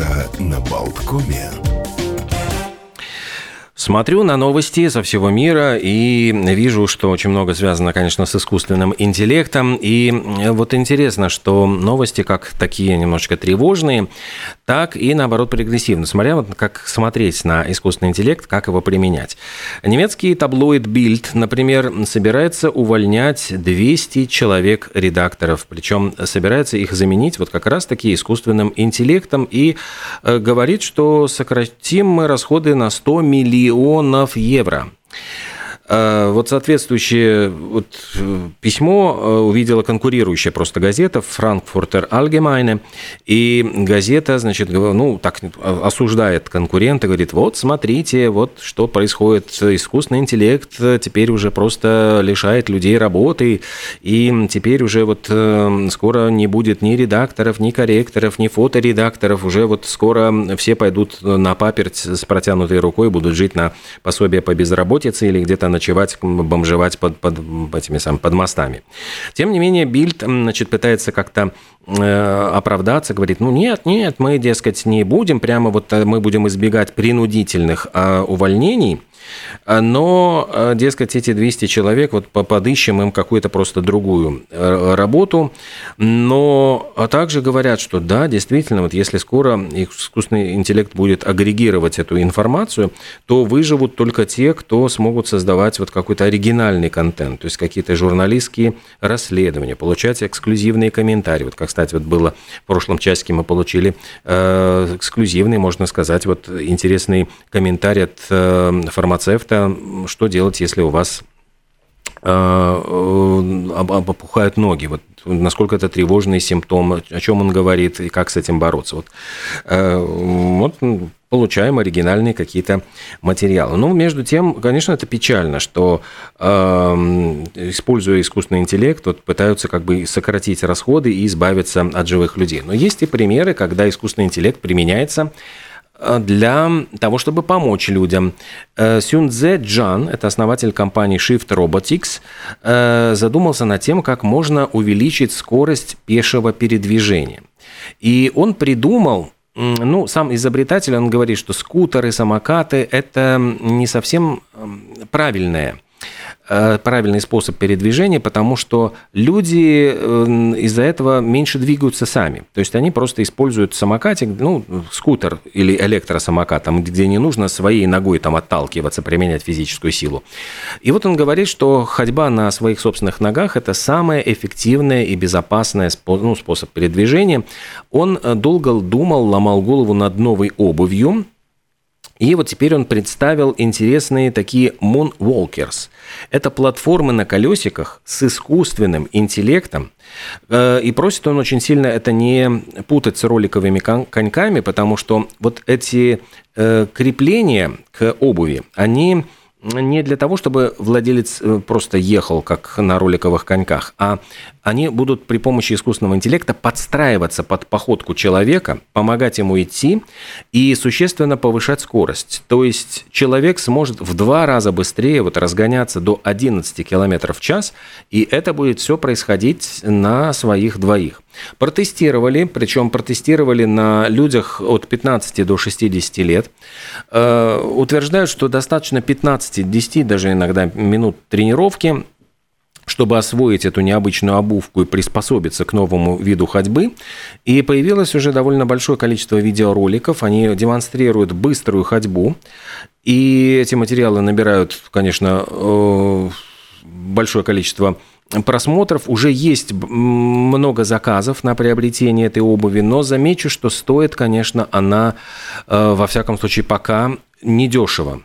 Утро на Болткоме. Смотрю на новости со всего мира и вижу, что очень много связано, конечно, с искусственным интеллектом. И вот интересно, что новости как такие немножечко тревожные, так и, наоборот, прогрессивные. Смотря вот как смотреть на искусственный интеллект, как его применять. Немецкий таблоид Bild, например, собирается увольнять 200 человек-редакторов. Причем собирается их заменить вот как раз-таки искусственным интеллектом и э, говорит, что сократим мы расходы на 100 миллионов миллионов евро. Э, вот соответствующее вот э, письмо э, увидела конкурирующая просто газета «Франкфуртер Allgemeine», и газета, значит, ну, так осуждает конкурента, говорит, вот, смотрите, вот что происходит, искусственный интеллект теперь уже просто лишает людей работы, и теперь уже вот скоро не будет ни редакторов, ни корректоров, ни фоторедакторов, уже вот скоро все пойдут на паперть с протянутой рукой, будут жить на пособие по безработице или где-то на ночевать, бомжевать под, под, этими самыми, под мостами. Тем не менее, Бильд значит, пытается как-то э, оправдаться, говорит, ну нет, нет, мы, дескать, не будем, прямо вот э, мы будем избегать принудительных э, увольнений, а, но, а, дескать, эти 200 человек, вот подыщем им какую-то просто другую э, работу. Но а также говорят, что да, действительно, вот если скоро искусственный интеллект будет агрегировать эту информацию, то выживут только те, кто смогут создавать вот какой-то оригинальный контент, то есть какие-то журналистские расследования, получать эксклюзивные комментарии. Вот, как, кстати, вот было в прошлом часике мы получили э, эксклюзивный, можно сказать, вот интересный комментарий от э, фармацевта, что делать, если у вас э, э, опухают ноги. Вот насколько это тревожный симптом, о чем он говорит и как с этим бороться. Вот, э, вот получаем оригинальные какие-то материалы. Но между тем, конечно, это печально, что используя искусственный интеллект, вот, пытаются как бы сократить расходы и избавиться от живых людей. Но есть и примеры, когда искусственный интеллект применяется для того, чтобы помочь людям. Э, Сюнзе Джан, это основатель компании Shift Robotics, э, задумался над тем, как можно увеличить скорость пешего передвижения. И он придумал ну, сам изобретатель, он говорит, что скутеры, самокаты – это не совсем правильное Э, правильный способ передвижения, потому что люди э, из-за этого меньше двигаются сами. То есть они просто используют самокатик, ну, скутер или электросамокат, там, где не нужно своей ногой там отталкиваться, применять физическую силу. И вот он говорит, что ходьба на своих собственных ногах – это самое эффективное и безопасное ну, способ передвижения. Он э, долго думал, ломал голову над новой обувью, и вот теперь он представил интересные такие Moonwalkers. Это платформы на колесиках с искусственным интеллектом. Э, и просит он очень сильно это не путать с роликовыми коньками, потому что вот эти э, крепления к обуви, они не для того, чтобы владелец э, просто ехал, как на роликовых коньках, а они будут при помощи искусственного интеллекта подстраиваться под походку человека, помогать ему идти и существенно повышать скорость. То есть человек сможет в два раза быстрее вот разгоняться до 11 км в час, и это будет все происходить на своих двоих. Протестировали, причем протестировали на людях от 15 до 60 лет. Э, утверждают, что достаточно 15-10, даже иногда минут тренировки, чтобы освоить эту необычную обувку и приспособиться к новому виду ходьбы. И появилось уже довольно большое количество видеороликов. Они демонстрируют быструю ходьбу. И эти материалы набирают, конечно, э, большое количество просмотров, уже есть много заказов на приобретение этой обуви, но замечу, что стоит, конечно, она, э, во всяком случае, пока недешево.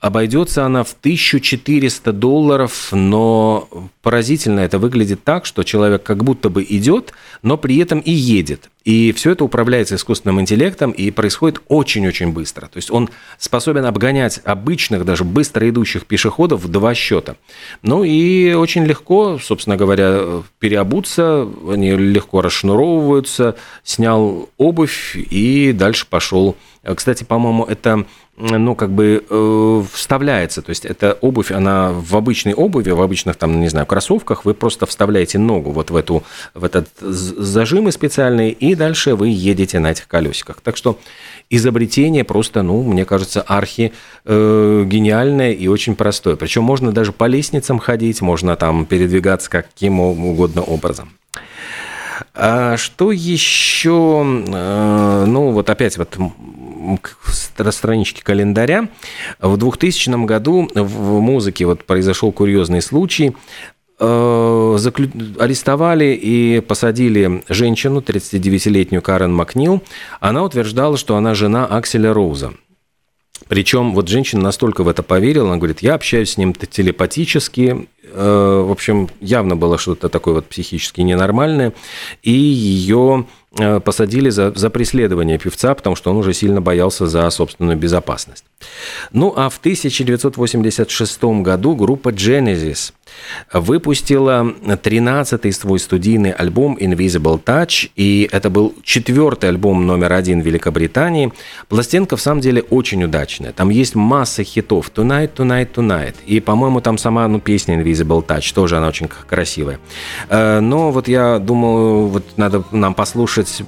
Обойдется она в 1400 долларов, но поразительно это выглядит так, что человек как будто бы идет, но при этом и едет. И все это управляется искусственным интеллектом и происходит очень-очень быстро. То есть он способен обгонять обычных, даже быстро идущих пешеходов в два счета. Ну и очень легко, собственно говоря, переобуться, они легко расшнуровываются, снял обувь и дальше пошел. Кстати, по-моему, это ну, как бы э, вставляется. То есть эта обувь, она в обычной обуви, в обычных, там, не знаю, кроссовках, вы просто вставляете ногу вот в, эту, в этот зажимы специальные, и дальше вы едете на этих колесиках. Так что изобретение просто, ну, мне кажется, архи э, гениальное и очень простое. Причем можно даже по лестницам ходить, можно там передвигаться каким угодно образом. А что еще? Э, ну, вот опять вот странички календаря. В 2000 году в музыке вот произошел курьезный случай. Э, заклю... Арестовали и посадили женщину, 39-летнюю Карен Макнил. Она утверждала, что она жена Акселя Роуза. Причем вот женщина настолько в это поверила, она говорит, я общаюсь с ним телепатически, в общем, явно было что-то такое вот психически ненормальное, и ее э, посадили за, за преследование певца, потому что он уже сильно боялся за собственную безопасность. Ну а в 1986 году группа Genesis выпустила 13-й свой студийный альбом Invisible Touch, и это был четвертый альбом номер один Великобритании. Пластинка в самом деле очень удачная. Там есть масса хитов Tonight, Tonight, Tonight. И, по-моему, там сама ну, песня Invisible Touch, тоже она очень красивая. Э, но вот я думаю, вот надо нам послушать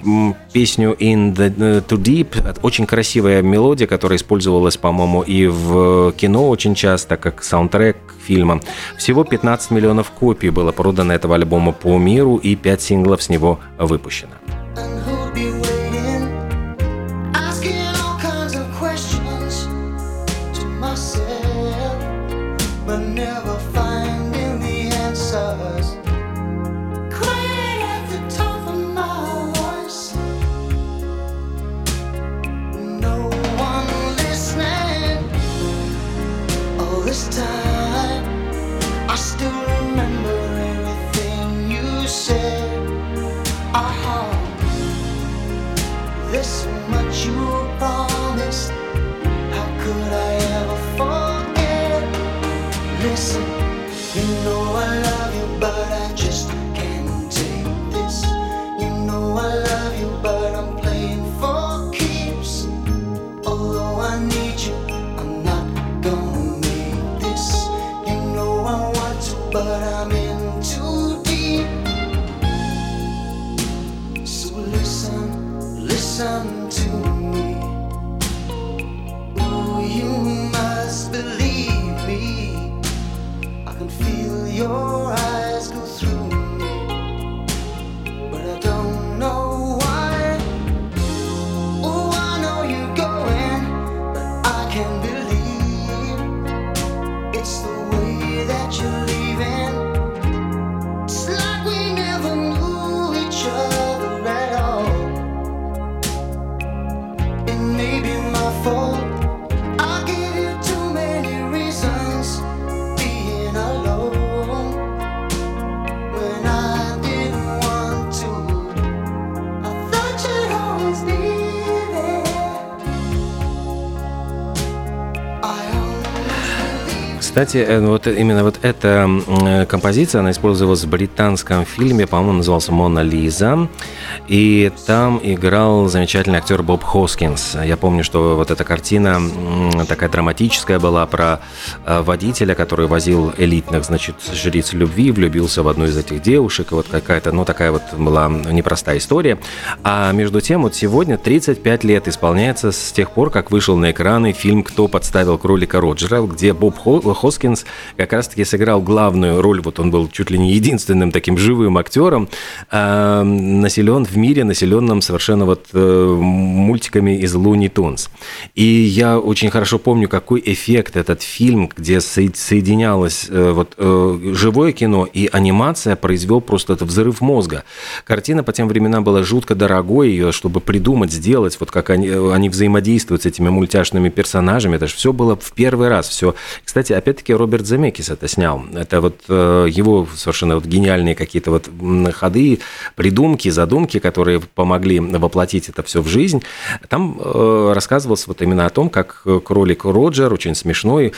песню In the э, Too Deep. Очень красивая мелодия, которая использовалась, по-моему, и в кино очень часто, как саундтрек фильма. Всего 15 миллионов копий было продано этого альбома по миру и 5 синглов с него выпущено. I Кстати, э, вот именно вот эта э, композиция, она использовалась в британском фильме, по-моему, назывался «Мона Лиза», и там играл замечательный актер Боб Хоскинс. Я помню, что вот эта картина такая драматическая была про э, водителя, который возил элитных, значит, жриц любви, влюбился в одну из этих девушек, и вот какая-то, ну, такая вот была непростая история. А между тем, вот сегодня 35 лет исполняется с тех пор, как вышел на экраны фильм «Кто подставил кролика Роджера», где Боб Хоскинс Хоскинс как раз-таки сыграл главную роль, вот он был чуть ли не единственным таким живым актером, э, населен в мире, населенном совершенно вот э, мультиками из Луни Тунс. И я очень хорошо помню, какой эффект этот фильм, где соединялось э, вот э, живое кино и анимация, произвел просто это взрыв мозга. Картина по тем временам была жутко дорогой, ее, чтобы придумать, сделать, вот как они, они взаимодействуют с этими мультяшными персонажами, это же все было в первый раз, все. Кстати, опять опять-таки Роберт Земекис это снял. Это вот его совершенно вот гениальные какие-то вот ходы, придумки, задумки, которые помогли воплотить это все в жизнь. Там рассказывалось вот именно о том, как кролик Роджер, очень смешной,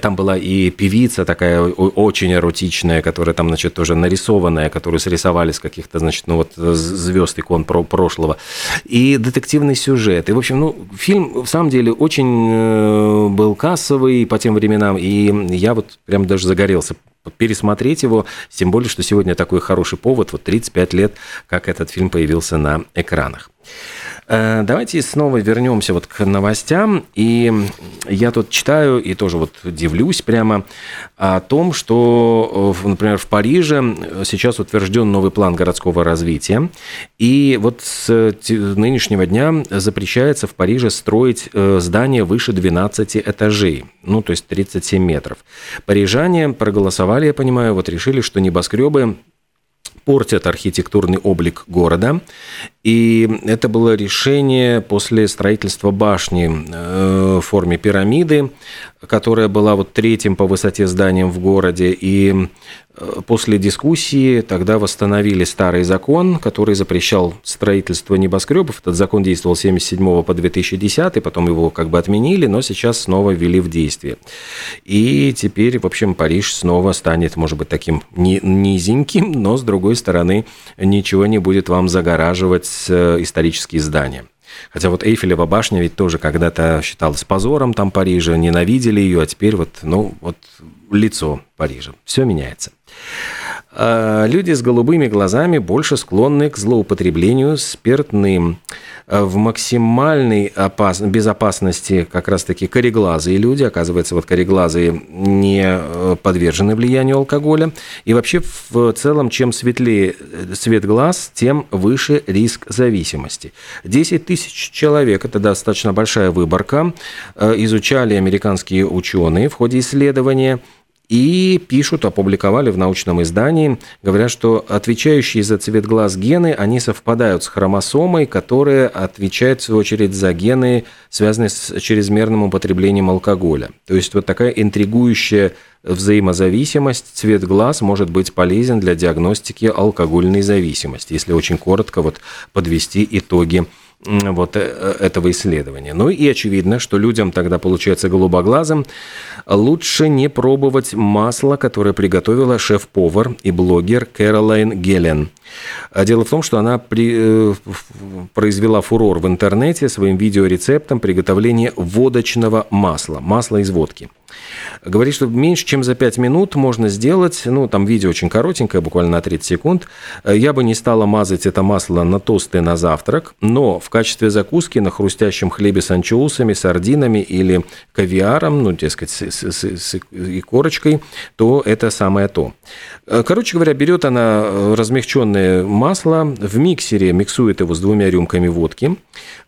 там была и певица такая очень эротичная, которая там, значит, тоже нарисованная, которую срисовали с каких-то, значит, ну вот звезд икон про прошлого. И детективный сюжет. И, в общем, ну, фильм, в самом деле, очень э, был кассовый по тем временам, и я вот прям даже загорелся пересмотреть его, тем более, что сегодня такой хороший повод, вот 35 лет, как этот фильм появился на экранах. Э, давайте снова вернемся вот к новостям. И я тут читаю и тоже вот дивлюсь прямо о том, что, э, например, в Париже сейчас утвержден новый план городского развития. И вот с нынешнего дня запрещается в Париже строить э, здания выше 12 этажей. Ну, то есть 37 метров. Парижане проголосовали, я понимаю, вот решили, что небоскребы портят архитектурный облик города. И это было решение после строительства башни э, в форме пирамиды, которая была вот третьим по высоте зданием в городе. И после дискуссии тогда восстановили старый закон, который запрещал строительство небоскребов. Этот закон действовал с 1977 по 2010, потом его как бы отменили, но сейчас снова ввели в действие. И теперь, в общем, Париж снова станет, может быть, таким низеньким, но, с другой стороны, ничего не будет вам загораживать э, исторические здания. Хотя вот Эйфелева башня ведь тоже когда-то считалась позором там Парижа, ненавидели ее, а теперь вот, ну, вот лицо Парижа. Все меняется. А, люди с голубыми глазами больше склонны к злоупотреблению спиртным. А, в максимальной опас... безопасности как раз-таки кореглазые люди, оказывается, вот кореглазые не э, подвержены влиянию алкоголя. И вообще в целом, чем светлее э, цвет глаз, тем выше риск зависимости. 10 тысяч человек, это достаточно большая выборка, э, изучали американские ученые в ходе исследования – и пишут, опубликовали в научном издании, говорят, что отвечающие за цвет глаз гены, они совпадают с хромосомой, которая отвечает, в свою очередь, за гены, связанные с чрезмерным употреблением алкоголя. То есть вот такая интригующая взаимозависимость, цвет глаз может быть полезен для диагностики алкогольной зависимости, если очень коротко вот подвести итоги вот э, этого исследования. Ну и очевидно, что людям тогда, получается, голубоглазым лучше не пробовать масло, которое приготовила шеф-повар и блогер Кэролайн Гелен. А дело в том, что она при, э, произвела фурор в интернете своим видеорецептом приготовления водочного масла, масла из водки – Говорит, что меньше, чем за 5 минут можно сделать, ну, там видео очень коротенькое, буквально на 30 секунд. Я бы не стала мазать это масло на тосты на завтрак, но в качестве закуски на хрустящем хлебе с анчоусами, сардинами или кавиаром, ну, дескать, с, с, с, с и корочкой, то это самое то. Короче говоря, берет она размягченное масло, в миксере миксует его с двумя рюмками водки,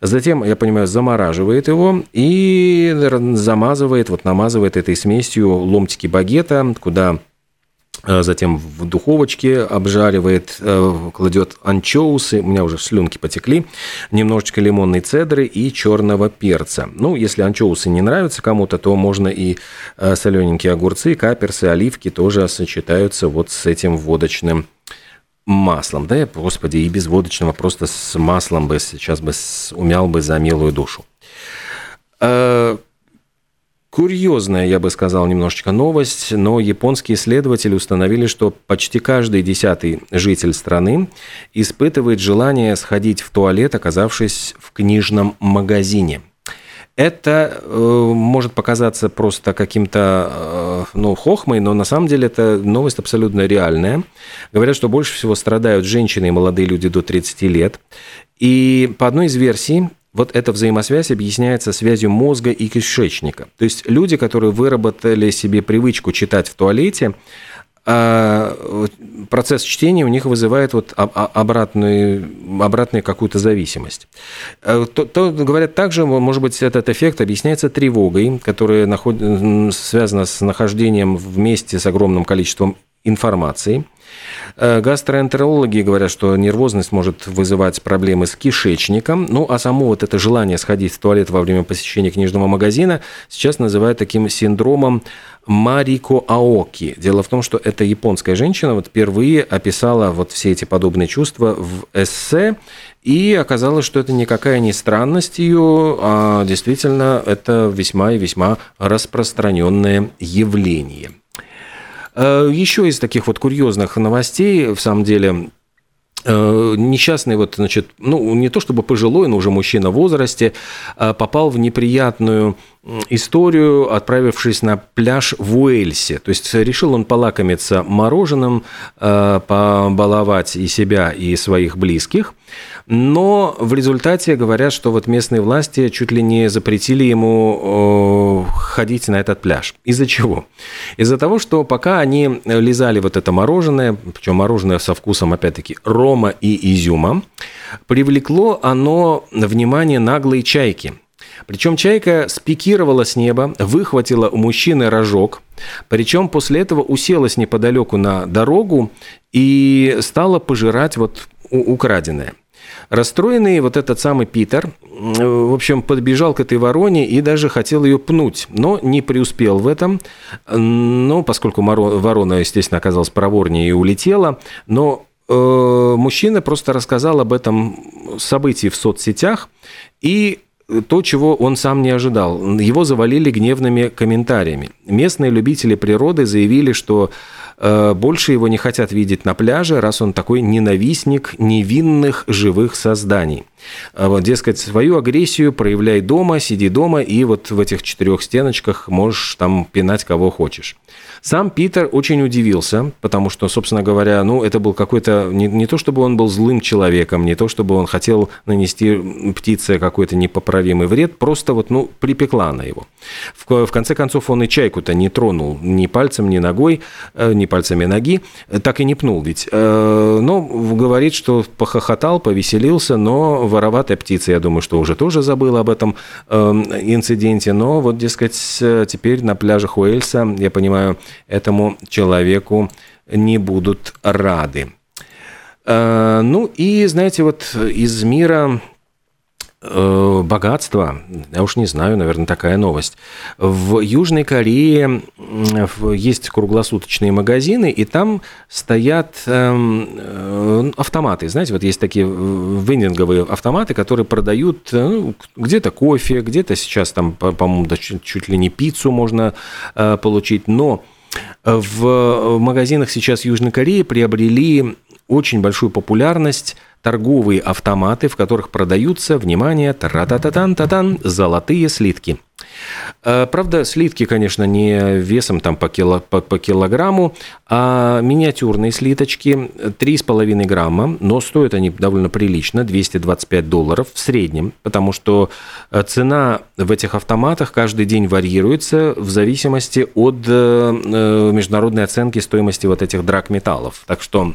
затем, я понимаю, замораживает его и замазывает, вот намазывает заливает этой смесью ломтики багета, куда э, затем в духовочке обжаривает, э, кладет анчоусы, у меня уже слюнки потекли, немножечко лимонной цедры и черного перца. Ну, если анчоусы не нравятся кому-то, то можно и э, солененькие огурцы, каперсы, оливки тоже сочетаются вот с этим водочным маслом. Да, господи, и без водочного, просто с маслом бы сейчас бы умял бы за милую душу. Курьезная, я бы сказал, немножечко новость, но японские исследователи установили, что почти каждый десятый житель страны испытывает желание сходить в туалет, оказавшись в книжном магазине. Это э, может показаться просто каким-то э, ну, хохмой, но на самом деле это новость абсолютно реальная. Говорят, что больше всего страдают женщины и молодые люди до 30 лет. И по одной из версий, вот эта взаимосвязь объясняется связью мозга и кишечника. То есть люди, которые выработали себе привычку читать в туалете, а, процесс чтения у них вызывает вот обратную, обратную какую-то зависимость. Э, то, то, говорят, также, может быть, этот эффект объясняется тревогой, которая наход... связана с нахождением вместе с огромным количеством информацией. Э, гастроэнтерологи говорят, что нервозность может вызывать проблемы с кишечником. Ну, а само вот это желание сходить в туалет во время посещения книжного магазина сейчас называют таким синдромом Марико Аоки. Дело в том, что эта японская женщина вот впервые описала вот все эти подобные чувства в эссе, и оказалось, что это никакая не странность ее, а действительно это весьма и весьма распространенное явление. Э, еще из таких вот курьезных новостей, в самом деле, э, несчастный вот, значит, ну, не то чтобы пожилой, но уже мужчина в возрасте, э, попал в неприятную историю, отправившись на пляж в Уэльсе. То есть решил он полакомиться мороженым, побаловать и себя, и своих близких. Но в результате говорят, что вот местные власти чуть ли не запретили ему ходить на этот пляж. Из-за чего? Из-за того, что пока они лизали вот это мороженое, причем мороженое со вкусом, опять-таки, рома и изюма, привлекло оно внимание наглой чайки. Причем чайка спикировала с неба, выхватила у мужчины рожок, причем после этого уселась неподалеку на дорогу и стала пожирать вот украденное. Расстроенный вот этот самый Питер, в общем, подбежал к этой вороне и даже хотел ее пнуть, но не преуспел в этом. Ну, поскольку ворона, естественно, оказалась проворнее и улетела, но э, мужчина просто рассказал об этом событии в соцсетях и то, чего он сам не ожидал. Его завалили гневными комментариями. Местные любители природы заявили, что Э, больше его не хотят видеть на пляже, раз он такой ненавистник невинных живых созданий. А вот, дескать, свою агрессию проявляй дома, сиди дома, и вот в этих четырех стеночках можешь там пинать кого хочешь. Сам Питер очень удивился, потому что, собственно говоря, ну, это был какой-то, не, не то чтобы он был злым человеком, не то чтобы он хотел нанести птице какой-то непоправимый вред, просто вот, ну, припекла на его. В, в конце концов, он и чайку-то не тронул ни пальцем, ни ногой, э, ни пальцами ноги, так и не пнул ведь. Э, но говорит, что похохотал, повеселился, но вороватая птица, я думаю, что уже тоже забыла об этом эм, инциденте, но вот, дескать, теперь на пляжах Уэльса, я понимаю, этому человеку не будут рады. Э, ну и, знаете, вот из мира Э, богатство, я уж не знаю, наверное, такая новость. В Южной Корее есть круглосуточные магазины, и там стоят эм, э, автоматы. Знаете, вот есть такие вендинговые автоматы, которые продают ну, где-то кофе, где-то сейчас там, по-моему, чуть ли не пиццу можно получить, но в магазинах сейчас Южной Кореи приобрели очень большую популярность торговые автоматы, в которых продаются, внимание, тра-та-та-тан-та-тан, золотые слитки. Э, правда, слитки, конечно, не весом там по, кило, по, по килограмму, а миниатюрные слиточки 3,5 грамма, но стоят они довольно прилично, 225 долларов в среднем, потому что э, цена в этих автоматах каждый день варьируется в зависимости от э, международной оценки стоимости вот этих драгметаллов. Так что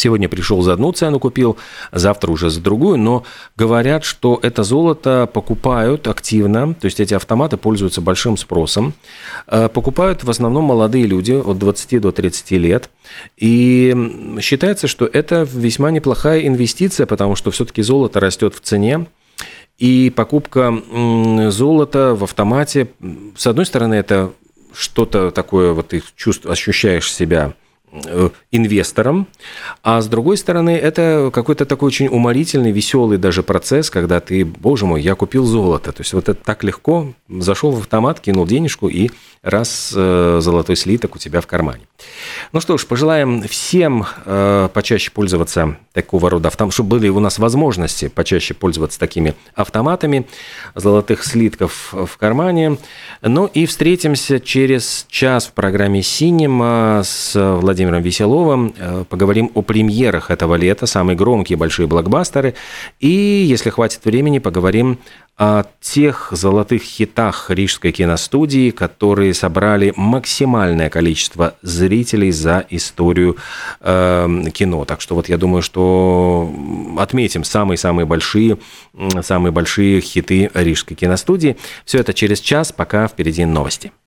Сегодня пришел за одну цену, купил, завтра уже за другую, но говорят, что это золото покупают активно, то есть эти автоматы пользуются большим спросом. Э, покупают в основном молодые люди от 20 до 30 лет. И считается, что это весьма неплохая инвестиция, потому что все-таки золото растет в цене. И покупка золота в автомате, с одной стороны, это что-то такое, вот ты чувств, ощущаешь себя Э, инвестором, а с другой стороны, это какой-то такой очень уморительный, веселый даже процесс, когда ты, боже мой, я купил золото. То есть вот это так легко, зашел в автомат, кинул денежку и раз э, золотой слиток у тебя в кармане. Ну что ж, пожелаем всем э, почаще пользоваться такого рода автоматами, чтобы были у нас возможности почаще пользоваться такими автоматами, золотых слитков в кармане. Ну и встретимся через час в программе «Синема» с Владимиром Веселовым. Э, поговорим о премьерах этого лета, самые громкие большие блокбастеры. И, если хватит времени, поговорим о тех золотых хитах рижской киностудии, которые собрали максимальное количество зрителей за историю э, кино. Так что вот я думаю, что отметим самые-самые большие, самые большие хиты рижской киностудии. Все это через час, пока впереди новости.